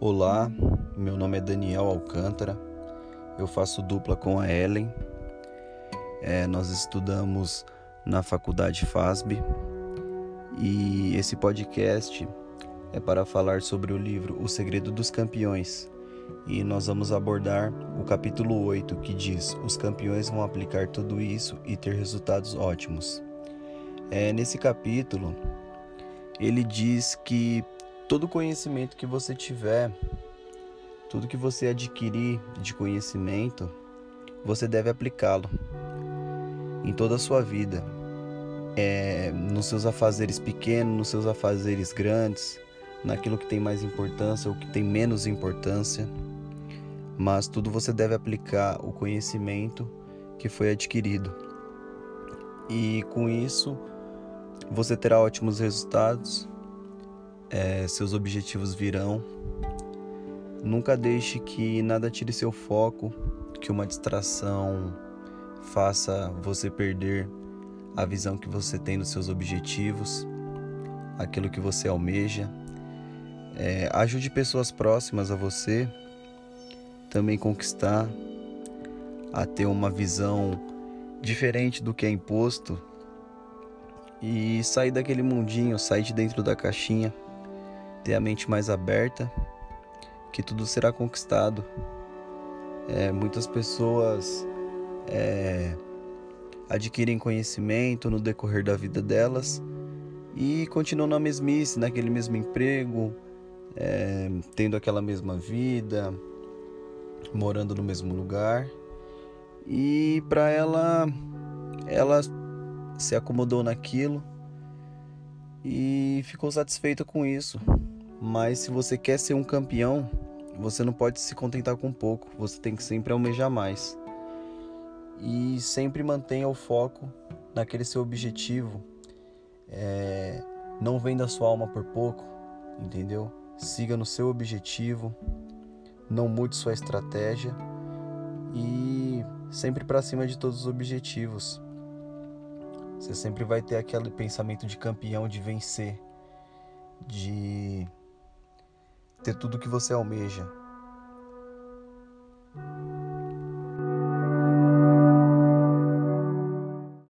Olá, meu nome é Daniel Alcântara, eu faço dupla com a Ellen. É, nós estudamos na faculdade FASB e esse podcast é para falar sobre o livro O Segredo dos Campeões e nós vamos abordar o capítulo 8 que diz: Os campeões vão aplicar tudo isso e ter resultados ótimos. É, nesse capítulo, ele diz que todo conhecimento que você tiver, tudo que você adquirir de conhecimento, você deve aplicá-lo em toda a sua vida, é, nos seus afazeres pequenos, nos seus afazeres grandes, naquilo que tem mais importância ou que tem menos importância, mas tudo você deve aplicar o conhecimento que foi adquirido. E com isso, você terá ótimos resultados é, seus objetivos virão. Nunca deixe que nada tire seu foco, que uma distração faça você perder a visão que você tem dos seus objetivos, aquilo que você almeja. É, ajude pessoas próximas a você também conquistar a ter uma visão diferente do que é imposto e sair daquele mundinho, sair de dentro da caixinha ter a mente mais aberta, que tudo será conquistado. É, muitas pessoas é, adquirem conhecimento no decorrer da vida delas e continuam na mesmice, naquele mesmo emprego, é, tendo aquela mesma vida, morando no mesmo lugar. E para ela, ela se acomodou naquilo e ficou satisfeita com isso. Mas se você quer ser um campeão, você não pode se contentar com pouco, você tem que sempre almejar mais. E sempre mantenha o foco naquele seu objetivo. É, não venda sua alma por pouco, entendeu? Siga no seu objetivo, não mude sua estratégia e sempre para cima de todos os objetivos. Você sempre vai ter aquele pensamento de campeão, de vencer, de ter tudo que você almeja.